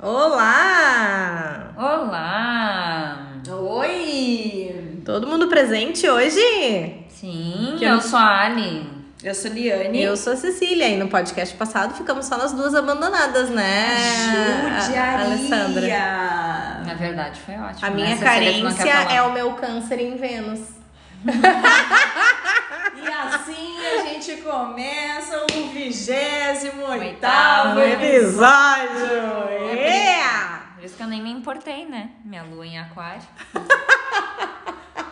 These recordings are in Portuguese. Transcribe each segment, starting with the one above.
Olá! Olá! Oi! Todo mundo presente hoje? Sim, Que eu eu- sou a Ali. Eu sou Liane. Eu sou a Cecília e no podcast passado ficamos só nós duas abandonadas, né? Judiaria. Alessandra. Na verdade, foi ótimo. A né? minha quer carência é o meu câncer em Vênus. E assim a gente começa o vigésimo Oitavo oitavo episódio! Yeah! Por isso que eu nem me importei, né? Minha lua em aquário.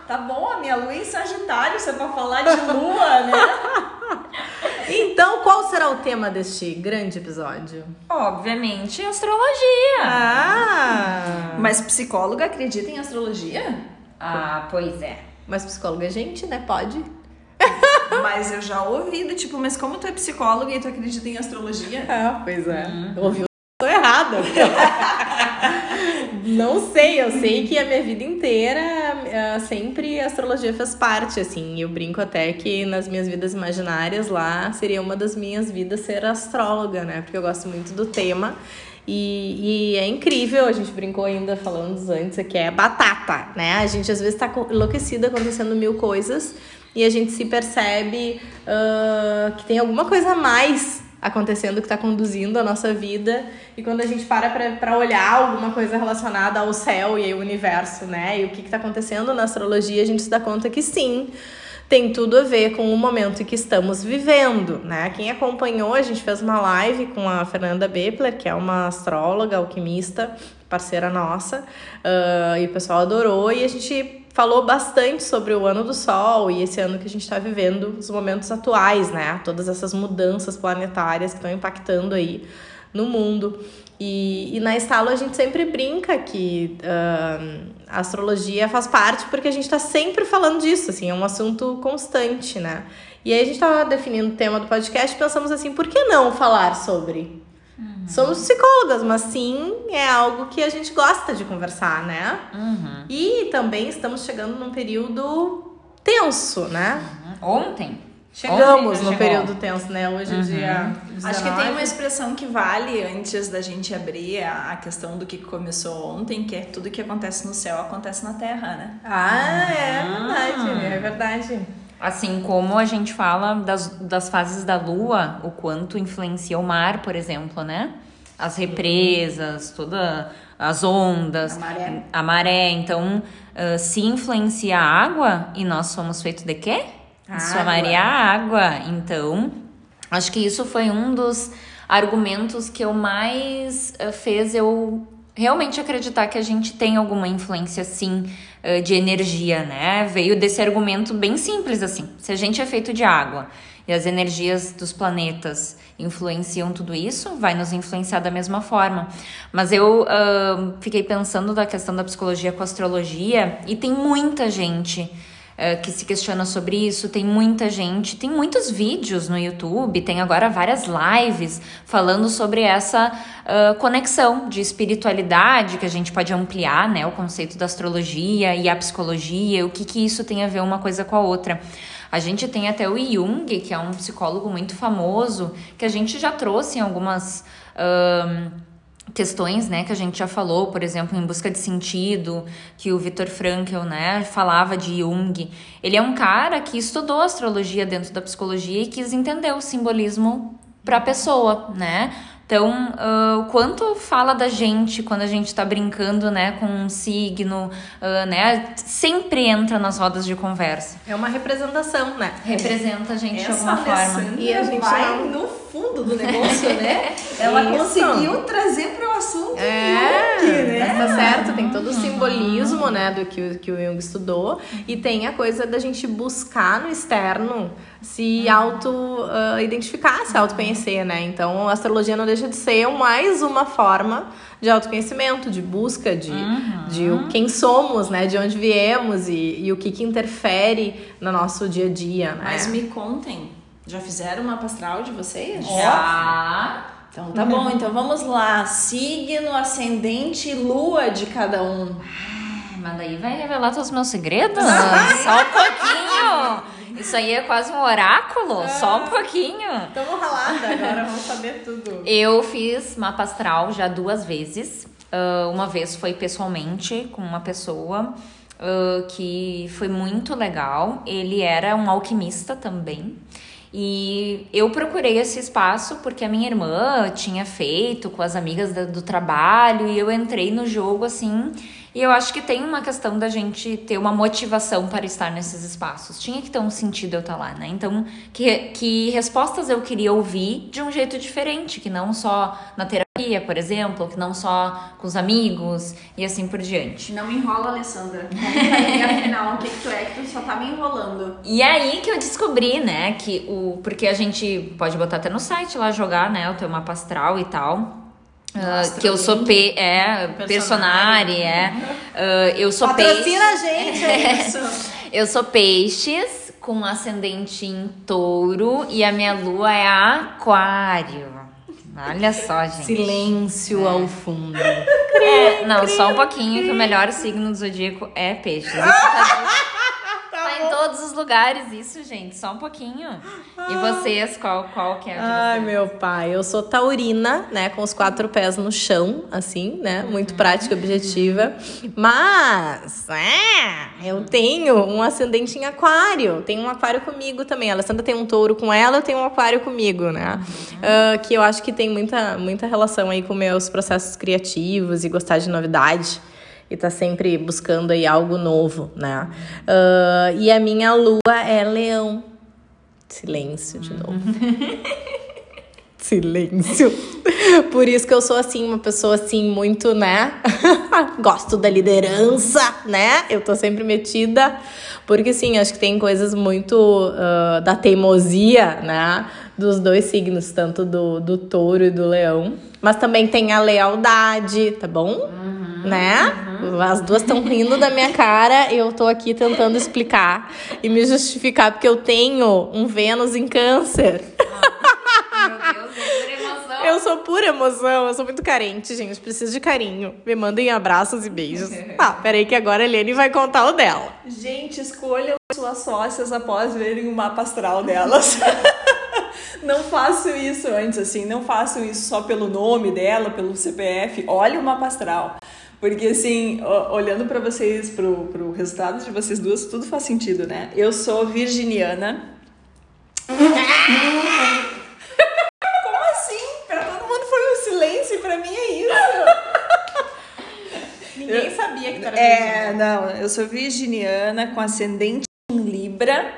Tá bom, a minha lua é em Sagitário, você é pra falar de lua, né? Então, qual será o tema deste grande episódio? Obviamente, astrologia. Ah! Mas psicóloga acredita em astrologia? Ah, pois é. Mas psicóloga é gente, né? Pode. Mas eu já ouvi do tipo, mas como tu é psicóloga e tu acredita em astrologia? Ah, pois é. Ouviu? Tô errada. Não sei, eu sei que a minha vida inteira ah, sempre a astrologia fez parte, assim. Eu brinco até que nas minhas vidas imaginárias lá seria uma das minhas vidas ser astróloga, né? Porque eu gosto muito do tema. E, e é incrível, a gente brincou ainda falando antes, que é batata, né? A gente às vezes tá enlouquecida acontecendo mil coisas e a gente se percebe ah, que tem alguma coisa a mais acontecendo que tá conduzindo a nossa vida. E quando a gente para pra olhar alguma coisa relacionada ao céu e ao universo, né? E o que, que tá acontecendo na astrologia, a gente se dá conta que sim. Tem tudo a ver com o momento que estamos vivendo, né? Quem acompanhou, a gente fez uma live com a Fernanda Bepler, que é uma astróloga, alquimista, parceira nossa, ah, e o pessoal adorou, e a gente falou bastante sobre o ano do Sol e esse ano que a gente está vivendo, os momentos atuais, né? Todas essas mudanças planetárias que estão impactando aí no mundo. E, e na Estalo a gente sempre brinca que ah, a astrologia faz parte porque a gente está sempre falando disso, assim, é um assunto constante, né? E aí a gente estava definindo o tema do podcast e pensamos assim, por que não falar sobre? Somos psicólogas, mas sim é algo que a gente gosta de conversar, né? Uhum. E também estamos chegando num período tenso, né? Ontem. Chegamos Ontem no chegou. período tenso, né? Hoje é Uhum. dia. Acho que tem 19. uma expressão que vale antes da gente abrir a, questão do que começou ontem, que é tudo que acontece no céu acontece na terra, né? Ah, é Ah. verdade, é verdade. Assim como a gente fala das, das fases da lua, o quanto influencia o mar, por exemplo, né? As represas, todas as ondas, A maré. a maré. Então, ah, se influencia a água, e nós somos feitos de quê? Sua Maria água. Então, acho que isso foi um dos argumentos que eu mais ah, fez eu realmente acreditar que a gente tem alguma influência sim ah, de energia, né? Veio desse argumento bem simples assim. Se a gente é feito de água e as energias dos planetas influenciam tudo isso, vai nos influenciar da mesma forma. Mas eu ah, fiquei pensando da questão da psicologia com a astrologia e tem muita gente eh, que se questiona sobre isso. Tem muita gente, tem muitos vídeos no YouTube, tem agora várias lives falando sobre essa ah, conexão de espiritualidade que a gente pode ampliar, né? O conceito da astrologia e a psicologia, o que, que isso tem a ver uma coisa com a outra. A gente tem até o Jung, que é um psicólogo muito famoso, que a gente já trouxe em algumas. ahn, questões, né, que a gente já falou, por exemplo, em Busca de Sentido, que o Viktor Frankl, né, falava de Jung. Ele é um cara que estudou astrologia dentro da psicologia e quis entender o simbolismo para a pessoa, né? Então, o quanto fala da gente quando a gente tá brincando, né, com um signo, ah, né, sempre entra nas rodas de conversa. É uma representação, né? Representa a gente de Essa alguma forma. E a gente vai não- no fundo do negócio, né? Ela Isso. conseguiu trazer para o assunto É, Jung, né? tá certo, tem todo o simbolismo, né, do que, o- que o Jung estudou, e tem a coisa da gente buscar no externo se auto-identificar, se auto-conhecer, né? Então, a astrologia não deixa de ser mais uma forma de autoconhecimento, de busca de, de o- quem somos, né, de onde viemos e, e o que que interfere no nosso dia a dia, né? Mas me contem, já fizeram uma astral de vocês? Já. Então tá bom, então vamos lá. Signo, ascendente e lua de cada um. Mas daí vai revelar todos os meus segredos? Só um pouquinho! Isso aí é quase um oráculo, só um pouquinho. Tamo ralada, agora vamos saber tudo. Eu fiz mapa astral já duas vezes. Uh, uma vez foi pessoalmente com uma pessoa uh, que foi muito legal. Ele era um alquimista também. E eu procurei esse espaço porque a minha irmã tinha feito com as amigas do, trabalho e eu entrei no jogo assim e eu acho que tem uma questão da gente ter uma motivação para estar nesses espaços. Tinha que ter um sentido eu estar lá, né? Então, que, que respostas eu queria ouvir de um jeito diferente, que não só na terapia, por exemplo, que não só com os amigos e assim por diante. Não me enrola, Alessandra. Aí, afinal, o que, que tu é que tu só tá me enrolando? E aí que eu descobri, né, que o. Porque a gente pode botar até no site lá jogar, né, o teu mapa astral e tal. Uh, que eu sou pe é, personagem, é. Uh, eu sou Patrocina peixe. a gente, é isso. eu sou peixes com ascendente em touro e a minha lua é aquário. Olha só, gente. Silêncio é. ao fundo. É, não, só um pouquinho que o melhor signo do zodíaco é peixes. Isso tá em todos os lugares isso, gente. Só um pouquinho. E vocês, qual, qual que é a Ai, meu pai. Eu sou taurina, né? Com os quatro pés no chão, assim, né? Muito prática e objetiva. Mas, é, eu tenho um ascendente em aquário. Tem um aquário comigo também. A Alessandra tem um touro com ela, eu tenho um aquário comigo, né? Uh, que eu acho que tem muita, muita relação aí com meus processos criativos e gostar de novidade e tá sempre buscando aí algo novo, né? Uh, e a minha lua é leão. Silêncio de novo. Silêncio. Por isso que eu sou assim, uma pessoa assim, muito, né? Gosto da liderança, né? Eu tô sempre metida. Porque, sim, acho que tem coisas muito uh, da teimosia, né? Dos dois signos, tanto do, do touro e do leão. Mas também tem a lealdade, tá bom? Uhum, né? Uhum. As duas estão rindo da minha cara e eu tô aqui tentando explicar e me justificar porque eu tenho um Vênus em câncer. Meu Deus, é emoção. Eu sou pura emoção, eu sou muito carente, gente. Preciso de carinho. Me mandem abraços e beijos. Ah, peraí que agora a Eliane vai contar o dela. Gente, escolham suas sócias após verem o mapa astral delas. não faço isso antes, assim, não façam isso só pelo nome dela, pelo CPF. Olha o mapa astral. Porque, assim, olhando para vocês, pro, pro resultado de vocês duas, tudo faz sentido, né? Eu sou virginiana. Como assim? Pra todo mundo foi um silêncio e pra mim é isso. Ninguém sabia que tu era É, não, eu sou virginiana com ascendente em Libra,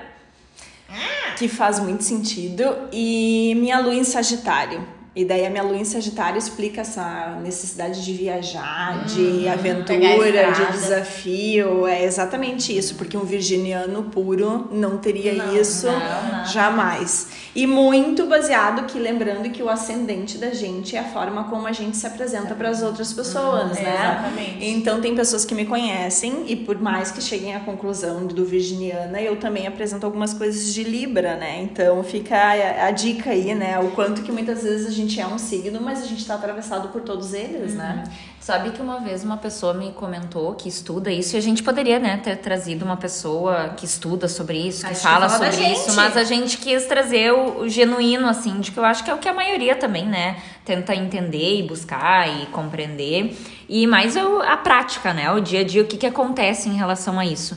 que faz muito sentido, e minha lua em Sagitário. E daí a minha lua em Sagitário explica essa necessidade de viajar, de Hum, a aventura, de desafio. É exatamente isso, porque um virginiano puro não teria Não, isso não, não. jamais. E muito baseado que lembrando que o ascendente da gente é a forma como a gente se apresenta para as outras pessoas, Uhum, né? exatamente. Então tem pessoas que me conhecem e por mais que cheguem à conclusão do virginiana, eu também apresento algumas coisas de Libra, né? Então fica a, a dica aí, né? O quanto que muitas vezes a gente é um signo, mas a gente tá atravessado por todos eles, né? Sabe que uma vez uma pessoa me comentou que estuda isso e a gente poderia, né, ter trazido uma pessoa que estuda sobre isso, que gente fala fala da sobre isso, gente. mas a gente quis trazer o, o genuíno, assim, de que eu acho que é o que a maioria também, né, tenta entender e buscar e compreender. E mais o- a prática, né, o dia a dia, o que, que acontece em relação a isso.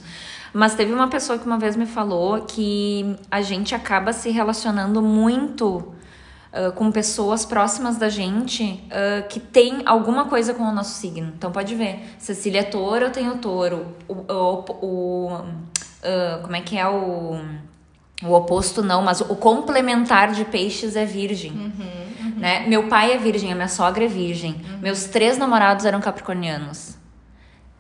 Mas teve uma pessoa que uma vez me falou que a gente acaba se relacionando muito ah, com pessoas próximas da gente ah, que tem alguma coisa com o nosso signo. Então pode ver, Cecília é touro, eu tenho touro. O, o, o- ah, como é que é o o oposto não, mas o complementar de peixes é virgem. Né? Meu pai é virgem, a minha sogra é virgem. Meus três namorados eram capricornianos.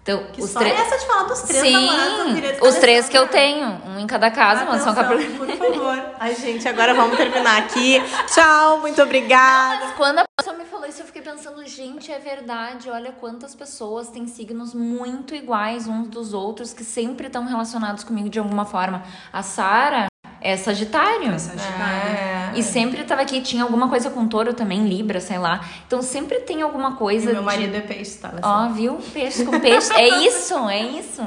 Então, Que os história é três. essa de falar dos três Sim, namorados? Os três que eu tenho, um em cada casa, mas são capricornianos. Por favor. Ai, gente, agora vamos terminar aqui. Tchau, muito obrigada. Mas quando a pessoa me falou isso, eu fiquei pensando, gente, é verdade. Olha quantas pessoas têm signos muito iguais uns dos outros que sempre estão relacionados comigo de alguma forma. A Sara é Sagitário. É, E sempre tava aqui, tinha alguma coisa com touro também, Libra, sei lá. Então sempre tem alguma coisa. E meu de- marido é peixe, tá? Ó, viu? Peixe com peixe. É isso, é isso.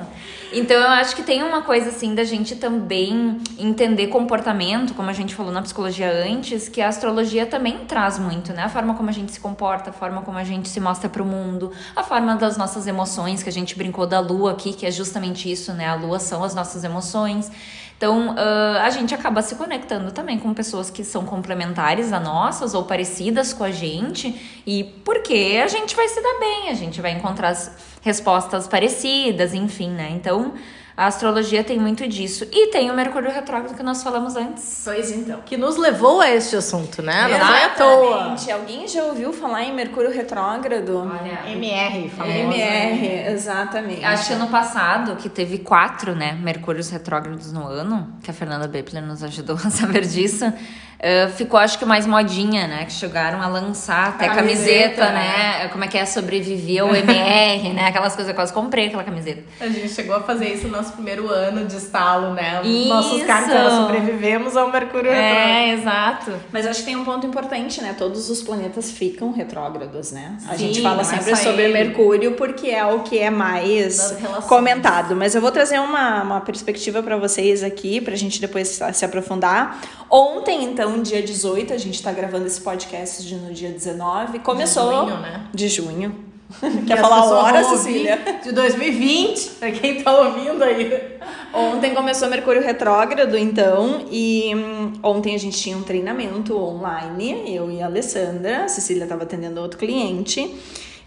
Então eu acho que tem uma coisa assim da gente também entender comportamento, como a gente falou na psicologia antes, que a astrologia também traz muito, né? A forma como a gente se comporta, a forma como a gente se mostra pro mundo, a forma das nossas emoções, que a gente brincou da lua aqui, que é justamente isso, né? A lua são as nossas emoções. Então, ah, a gente acaba se conectando também com pessoas que são complementares a nossas ou parecidas com a gente, e porque a gente vai se dar bem, a gente vai encontrar as respostas parecidas, enfim, né? Então, a astrologia tem muito disso. E tem o Mercúrio retrógrado que nós falamos antes. Pois então. Que nos levou a este assunto, né? Não é à toa. Exatamente. Alguém já ouviu falar em Mercúrio retrógrado? Olha, MR, famoso. MR, exatamente. Acho que ano passado, que teve quatro, né, Mercúrios retrógrados no ano, que a Fernanda Bepler nos ajudou a saber disso, eh, ficou acho que mais modinha, né, que chegaram a lançar até camiseta, Camiseta, né, como é que é, sobreviver ao MR, né, aquelas coisas, eu quase comprei aquela camiseta. A gente chegou a fazer isso no nosso primeiro ano de estalo, né? Isso. Nossos cartões sobrevivemos ao Mercúrio retrógrado. É, exato. Mas acho que tem um ponto importante, né? Todos os planetas ficam retrógrados, né? A Sim, gente fala é sempre só sobre ele. Mercúrio porque é o que é mais comentado. Mas eu vou trazer uma, uma perspectiva para vocês aqui, pra gente depois se aprofundar. Ontem, então, dia 18, a gente tá gravando esse podcast de- no dia 19. Começou. junho, né? De junho. Que Quer falar a hora, Cecília? De 2020, pra quem tá ouvindo aí. Ontem começou Mercúrio retrógrado, então, e hum, ontem a gente tinha um treinamento online, eu e a Alessandra, a Cecília estava atendendo outro cliente,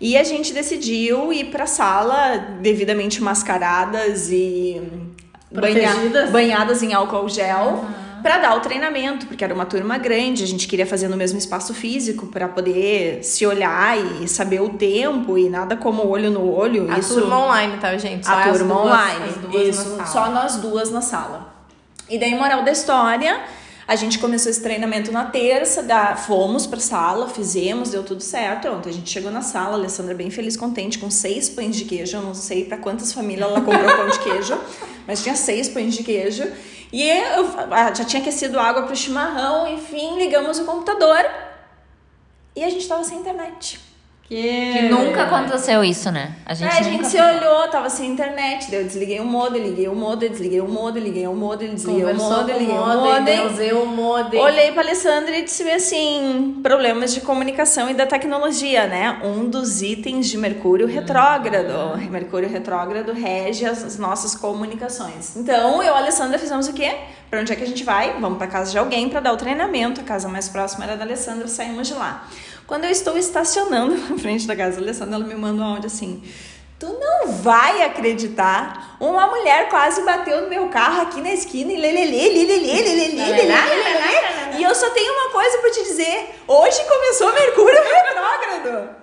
e a gente decidiu ir pra sala devidamente mascaradas e hum, banha- banhadas em álcool gel. Pra dar o treinamento, porque era uma turma grande, a gente queria fazer no mesmo espaço físico para poder se olhar e saber o tempo e nada como olho no olho. A isso turma online, tá, gente? Só a turma duas- online. Isso, só nós duas na sala. E daí, moral da história, a gente começou esse treinamento na terça, da, fomos pra sala, fizemos, deu tudo certo. Ontem a gente chegou na sala, a Alessandra bem feliz, contente, com seis pães de queijo. Eu não sei pra quantas famílias ela comprou pão de queijo, mas tinha seis pães de queijo. E eu ah, já tinha aquecido água pro chimarrão, enfim, ligamos o computador e a gente tava sem internet. Que, Que nunca aconteceu isso, né? A gente, É, a gente se olhou, tava sem internet, daí eu desliguei o modem, liguei o modem, desliguei o modem, liguei o modem, desliguei o modem, liguei o modem, usei o modem. Olhei pra Alessandra e disse assim, problemas de comunicação e da tecnologia, né? Um dos itens de Mercúrio retrógrado. Mercúrio retrógrado rege as, as nossas comunicações. Então, eu e a Alessandra fizemos o quê? Pra onde é que a gente vai? Vamos pra casa de alguém pra dar o treinamento. A casa mais próxima era da Alessandra, saímos de lá. Quando eu estou estacionando na frente da casa da Alessandra, ela me manda um áudio assim... Tu não vai acreditar. Uma mulher quase bateu no meu carro aqui na esquina e lelelê, lelelê, lelelê, lelelê, lelelê. E eu só tenho uma coisa pra te dizer. Hoje começou Mercúrio retrógrado.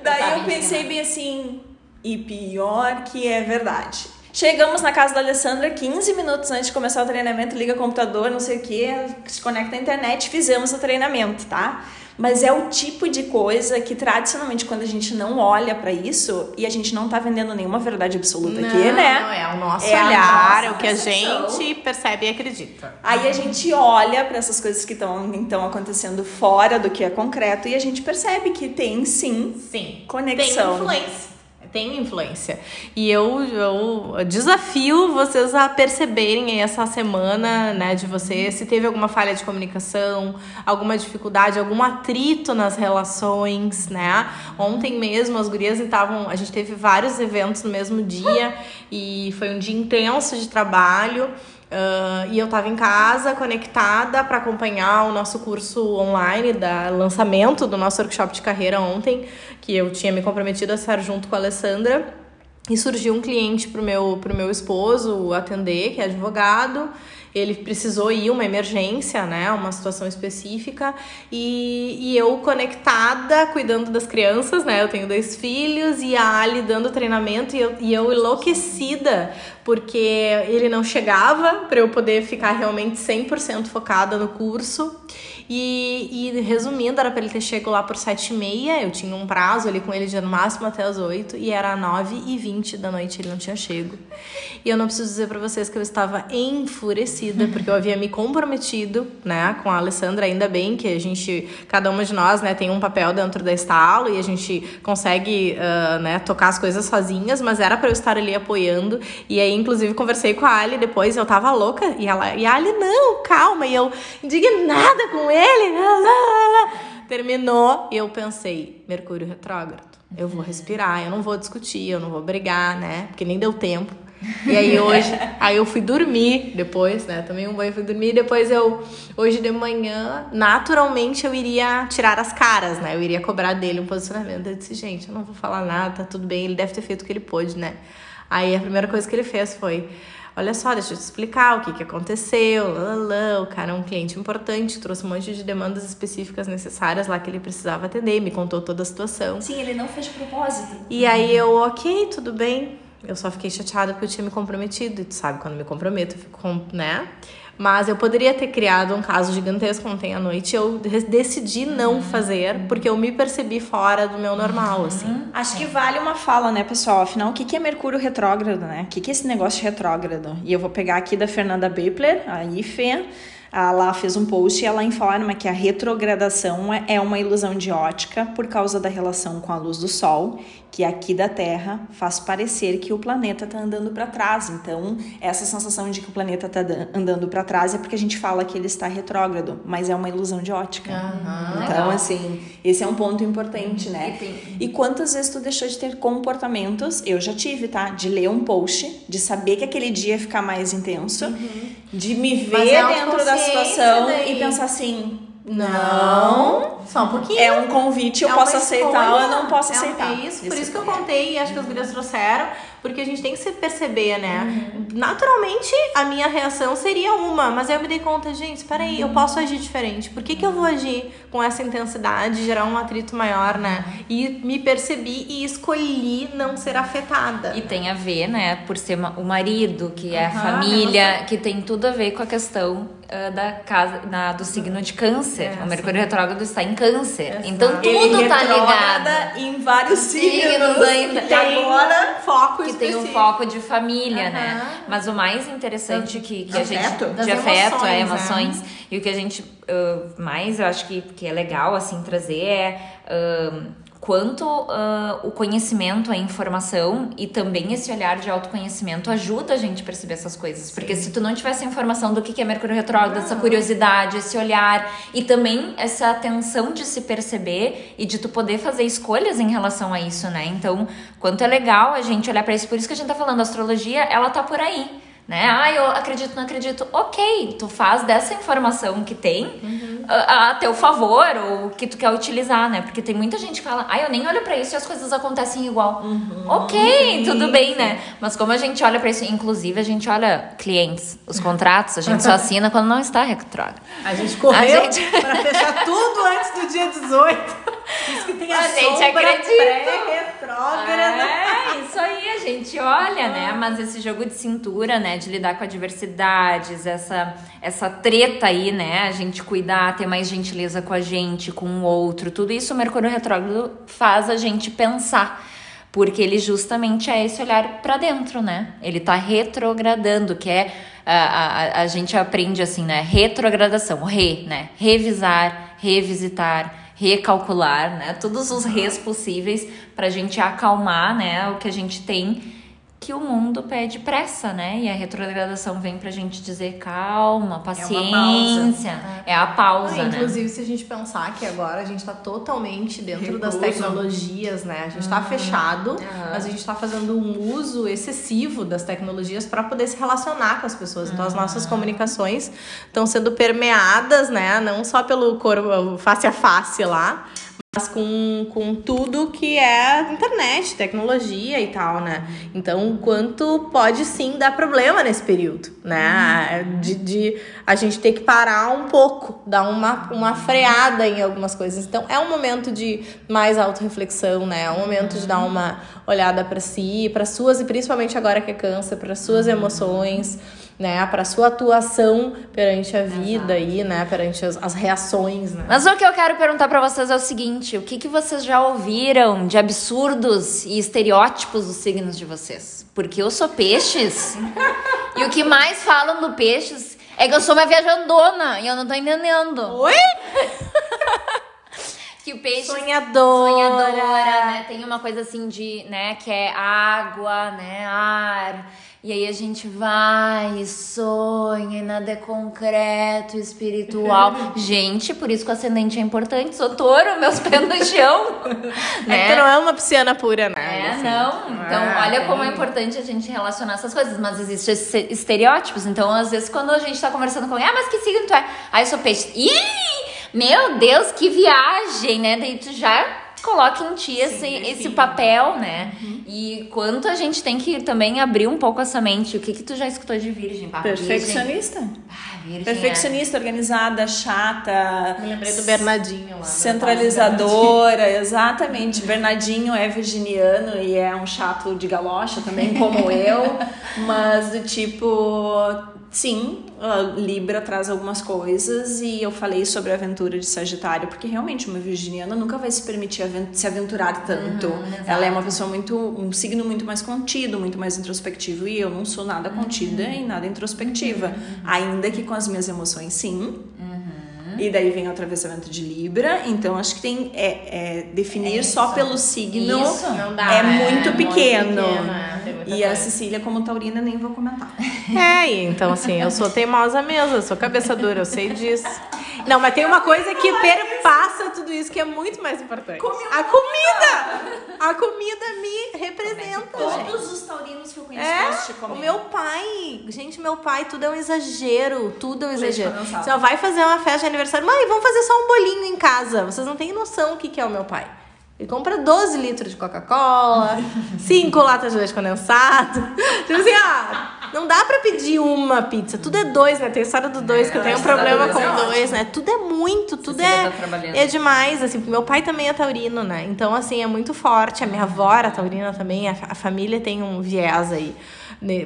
Daí eu pensei bem assim, e pior que é verdade. Chegamos na casa da Alessandra 15 minutos antes de começar o treinamento, liga o computador, não sei o que, se conecta à internet, fizemos o treinamento, tá? Mas é o tipo de coisa que tradicionalmente quando a gente não olha pra isso e a gente não tá vendendo nenhuma verdade absoluta não, aqui, né? Não, é o nosso É olhar, é o que a gente percebe e acredita. Aí a gente olha para essas coisas que estão então acontecendo fora do que é concreto e a gente percebe que tem sim Sim. Conexão. Tem influência. Tem influência. E eu, eu desafio vocês a perceberem essa semana, né, de você, se teve alguma falha de comunicação, alguma dificuldade, algum atrito nas relações, né? Ontem mesmo as gurias estavam. A gente teve vários eventos no mesmo dia e foi um dia intenso de trabalho. Ah, e eu tava em casa, conectada para acompanhar o nosso curso online da lançamento do nosso workshop de carreira ontem, que eu tinha me comprometido a estar junto com a Alessandra. E surgiu um cliente pro meu, pro meu esposo atender, que é advogado. Ele precisou ir, uma emergência, né? Uma situação específica. E, e eu conectada, cuidando das crianças, né? Eu tenho dois filhos e a Ali dando treinamento e eu, e eu enlouquecida, porque ele não chegava para eu poder ficar realmente 100% focada no curso. E, e resumindo, era pra ele ter chego lá por sete e meia. Eu tinha um prazo ali com ele de no máximo até as oito. E era nove e vinte da noite ele não tinha chego. E eu não preciso dizer para vocês que eu estava enfurecida, porque eu havia me comprometido, né, com a Alessandra. Ainda bem que a gente, cada uma de nós, né, tem um papel dentro da estalo e a gente consegue, uh, né, tocar as coisas sozinhas, mas era para eu estar ali apoiando. E aí, inclusive, conversei com a Ali depois, eu tava louca. E, ela, e a Ali, não, calma. E eu, indignada com ele. Lá, lá, lá. Terminou e eu pensei, Mercúrio retrógrado. Eu vou respirar, eu não vou discutir, eu não vou brigar, né? Porque nem deu tempo. E aí hoje, aí eu fui dormir depois, né? Também um banho fui dormir. Depois eu, hoje de manhã, naturalmente eu iria tirar as caras, né? Eu iria cobrar dele um posicionamento. Eu disse, gente, eu não vou falar nada, tá tudo bem. Ele deve ter feito o que ele pôde, né? Aí a primeira coisa que ele fez foi: Olha só, deixa eu te explicar o que, que aconteceu. Lalala. O cara é um cliente importante, trouxe um monte de demandas específicas necessárias lá que ele precisava atender, me contou toda a situação. Sim, ele não fez de propósito. E aí eu, ok, tudo bem. Eu só fiquei chateada porque eu tinha me comprometido. E tu sabe, quando me comprometo, eu fico, né? Mas eu poderia ter criado um caso gigantesco ontem à noite. Eu decidi não fazer, porque eu me percebi fora do meu normal, assim. Acho que vale uma fala, né, pessoal? Afinal, o que é Mercúrio retrógrado, né? O que é esse negócio de retrógrado? E eu vou pegar aqui da Fernanda Bepler, a IFE. Ela fez um post e ela informa que a retrogradação é uma ilusão de ótica por causa da relação com a luz do Sol que aqui da Terra faz parecer que o planeta está andando para trás. Então, essa sensação de que o planeta está andando para trás é porque a gente fala que ele está retrógrado, mas é uma ilusão de ótica. Uhum, então, legal. assim, esse é um ponto importante, né? E, e quantas vezes tu deixou de ter comportamentos? Eu já tive, tá? De ler um post, de saber que aquele dia ia ficar mais intenso, uhum. de me ver é dentro da situação daí. e pensar assim, não, só um pouquinho. É um convite, eu é posso aceitar ou eu não posso é aceitar. É isso, por isso que eu contei e acho que as gurias trouxeram, porque a gente tem que se perceber, né? Uhum. Naturalmente, a minha reação seria uma, mas aí eu me dei conta, gente, espera aí, eu posso agir diferente. Por que, que eu vou agir com essa intensidade, gerar um atrito maior, né? E me percebi e escolhi não ser afetada. E tem a ver, né, por ser o marido, que é uhum, a família, que tem tudo a ver com a questão uh, da casa, na, do signo de câncer. É, o Mercúrio sim. retrógrado está em câncer. Exato. Então tudo Ele tá ligado. em vários signos ainda. Que agora foco que tem um foco de família, uhum. né? Mas o mais interessante que, que a gente de afeto, é emoções né? e o que a gente uh, mais eu acho que, que é legal assim trazer é uh, quanto uh, o conhecimento, a informação e também esse olhar de autoconhecimento ajuda a gente a perceber essas coisas. Sim. Porque se tu não tivesse a informação do que é Mercúrio retrógrado, essa curiosidade, esse olhar e também essa atenção de se perceber e de tu poder fazer escolhas em relação a isso, né? Então, quanto é legal a gente olhar para isso. Por isso que a gente tá falando, a astrologia, ela tá por aí né? Ah, eu acredito, não acredito. Ok, tu faz dessa informação que tem uhum. a, a, teu favor ou que tu quer utilizar, né? Porque tem muita gente que fala, ah, eu nem olho para isso e as coisas acontecem igual. Uhum. Ok, sim, tudo bem, né? Mas como a gente olha para isso, inclusive a gente olha clientes, os contratos, a gente só assina quando não está retrógrado. A gente correu a gente... para fechar tudo antes do dia 18. Isso que tem a, a gente acredita. retrógrada É, isso aí, a gente olha, né? Mas esse jogo de cintura, né? De lidar com adversidades, essa, essa treta aí, né? A gente cuidar, ter mais gentileza com a gente, com o outro, tudo isso o Mercúrio Retrógrado faz a gente pensar. Porque ele justamente é esse olhar para dentro, né? Ele tá retrogradando, que é a, a, a gente aprende assim, né? Retrogradação, re, né? Revisar, revisitar, recalcular, né? Todos os res possíveis para a gente acalmar, né? O que a gente tem que o mundo pede pressa, né? E a retrogradação vem pra gente dizer calma, é paciência. É, é a pausa, ah, né? Inclusive, se a gente pensar que agora a gente tá totalmente dentro das tecnologias, né? A gente tá uhum. fechado, uhum. mas a gente tá fazendo um uso excessivo das tecnologias para poder se relacionar com as pessoas. Então, as nossas comunicações estão sendo permeadas, né? Não só pelo corpo face a face lá, mas com, com tudo que é internet, tecnologia e tal, né? Então, o quanto pode sim dar problema nesse período, né? De, de a gente ter que parar um pouco, dar uma, uma freada em algumas coisas. Então, é um momento de mais autorreflexão, né? É um momento de dar uma olhada para si, para suas, e principalmente agora que é câncer, para suas emoções né, para sua atuação perante a vida aí, né, perante as, as reações, né? Mas o que eu quero perguntar pra vocês é o seguinte: o que, que vocês já ouviram de absurdos e estereótipos dos signos de vocês? Porque eu sou peixes. e o que mais falam do peixes é que eu sou uma viajandona e eu não tô entendendo. Oi? Que o peixe Sonhadora. sonhadora, né? Tem uma coisa assim de, né, que é água, né, ar. E aí a gente vai e sonha, e nada é concreto, espiritual. gente, por isso que o ascendente é importante. Sou touro, meus pés no chão. É né? que tu não é uma pisciana pura, né? É, assim. não. Então, Ah, olha como é importante a gente relacionar essas coisas. Mas existem estereótipos. Então, às vezes, quando a gente tá conversando com alguém, ah, mas que signo tu é? Ah, eu sou peixe. Ih! Meu Deus, que viagem, né? Daí tu já coloca em ti esse, esse papel, né? E quanto a gente tem que também abrir um pouco essa mente. O que que tu já escutou de virgem? Virgem. Perfeccionista. Ah, virgem é- Perfeccionista, organizada, chata. Me lembrei do Bernardinho lá. Centralizadora, exatamente. Bernardinho é virginiano e é um chato de galocha também, como eu. Mas do tipo, sim, a Libra traz algumas coisas e eu falei sobre a aventura de Sagitário, porque realmente uma virginiana nunca vai se permitir se aventurar tanto. Ela é uma pessoa muito, um signo muito mais contido, muito mais introspectivo e eu não sou nada contida e nada introspectiva. Ainda que com as minhas emoções, sim. E daí vem o atravessamento de Libra. Então, acho que tem é, é, definir só pelo signo Isso. Não dá, é é muito muito pequeno. pequeno, é, e a. Cecília, como taurina, nem vou comentar. É, então assim, eu sou teimosa mesmo, eu sou cabeça dura, eu sei disso. Não, mas tem uma coisa que perpassa tudo isso que é muito mais importante. A comida! A comida me representa, gente. Todos os taurinos que eu conheço É, o meu pai, gente, meu pai, tudo é um exagero, tudo é um exagero. condensado. Você ó, vai fazer uma festa de aniversário, mãe, vamos fazer só um bolinho em casa. Vocês não têm noção o que que é o meu pai. Ele compra 12 litros de Coca-Cola, 5 latas de leite condensado. Tipo assim, ó, não dá pra pedir uma pizza. Tudo é dois, né? Tem a história do dois, que eu tenho um problema é com ótima. dois, né? Tudo é muito, tudo é, tá é demais, assim. Meu pai também é taurino, né? Então, assim, é muito forte. A minha avó era taurina também. A, a família tem um viés aí,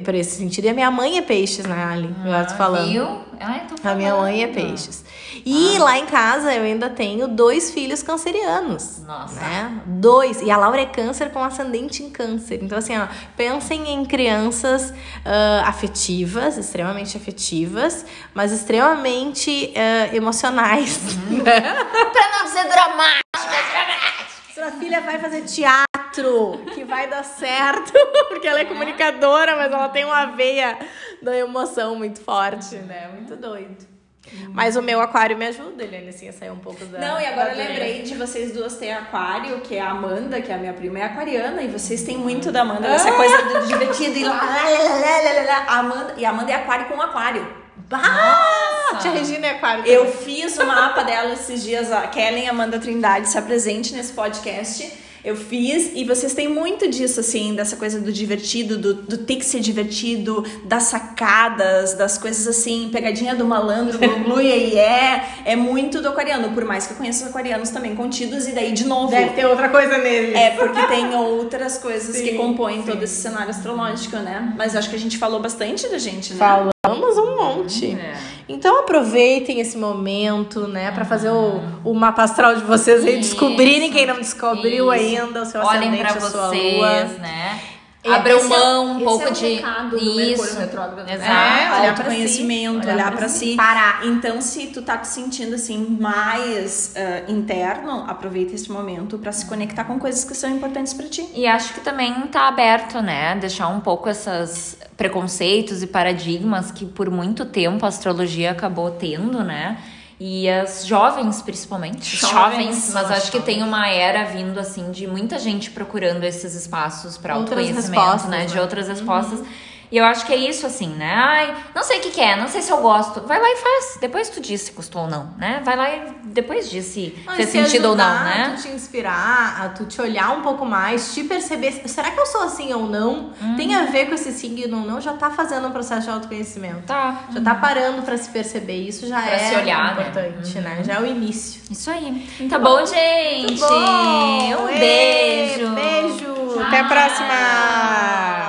por esse sentido. E a minha mãe é peixes, né, Ali? Eu tô falando. Ah, Viu? Ai, tô A minha mãe é falando. peixes. E lá em casa eu ainda tenho dois filhos cancerianos. Nossa. Né? Dois. E a Laura é câncer com ascendente em câncer. Então, assim, ó, pensem em crianças ah, afetivas, extremamente afetivas, mas extremamente ah, emocionais. né? Pra não ser dramática. Sua filha vai fazer teatro, que vai dar certo, porque ela é comunicadora, mas ela tem uma veia da emoção muito forte, né? Muito doido. Mas o meu aquário me ajuda, Eliane, assim, a sair um pouco da. Não, e agora eu lembrei de vocês duas terem aquário, que é a Amanda, que é a minha prima, é aquariana, e vocês têm muito da Amanda, dessa coisa do divertido e lá, lá, lá, Amanda, e a Amanda é aquário com aquário. Ah, Tia Regina é aquário. Eu também. fiz o mapa dela esses dias, a Kellen Amanda Trindade se apresente nesse podcast. Eu fiz, e vocês têm muito disso, assim, dessa coisa do divertido, do, do ter que ser divertido, das sacadas, das coisas assim, pegadinha do malandro, glu e é, é muito do aquariano, por mais que eu conheça os aquarianos também contidos, e daí, de novo, Deve ter outra coisa nele. é, porque tem outras coisas que Sim, compõem sim. todo esse cenário astrológico, né? Mas eu acho que a gente falou bastante da gente, né? Falamos um monte. É. Então aproveitem esse momento, né, pra fazer o, o mapa astral de vocês aí, descobrirem quem não descobriu Isso. ainda o seu Olhem ascendente, pra a sua vocês, lua. né? Esse é- mão um esse pouco é o de isso. retrógrado, né? Exato. É, olhar pra autoconhecimento, si, olhar, pra si. Parar. Então, se tu tá te sentindo assim mais ah, interno, aproveita esse momento pra se conectar com coisas que são importantes pra ti. E acho que também tá aberto, né? Deixar um pouco esses preconceitos e paradigmas que por muito tempo a astrologia acabou tendo, né? E as jovens, principalmente. Jovens, Jovens, mas acho que tem uma era vindo, assim, de muita gente procurando esses espaços para autoconhecimento, respostas, né? De né? outras respostas. E eu acho que é isso, assim, né? Ai, não sei o que, que é, não sei se eu gosto. Vai lá e faz. Depois tu diz se gostou ou não, né? Vai lá e depois diz se Não, e fez se sentido ou não, né? A tu te inspirar, a tu te olhar um pouco mais, te perceber. Será que eu sou assim ou não? Hum. Tem a ver com esse signo ou não? Já tá fazendo um processo de autoconhecimento. Tá. Já tá parando pra se perceber. Isso já Pra é se olhar, né? importante, né? Já é o início. Isso aí. tá bom, gente? Muito bom. Um Ê, beijo. Beijo. Até a próxima.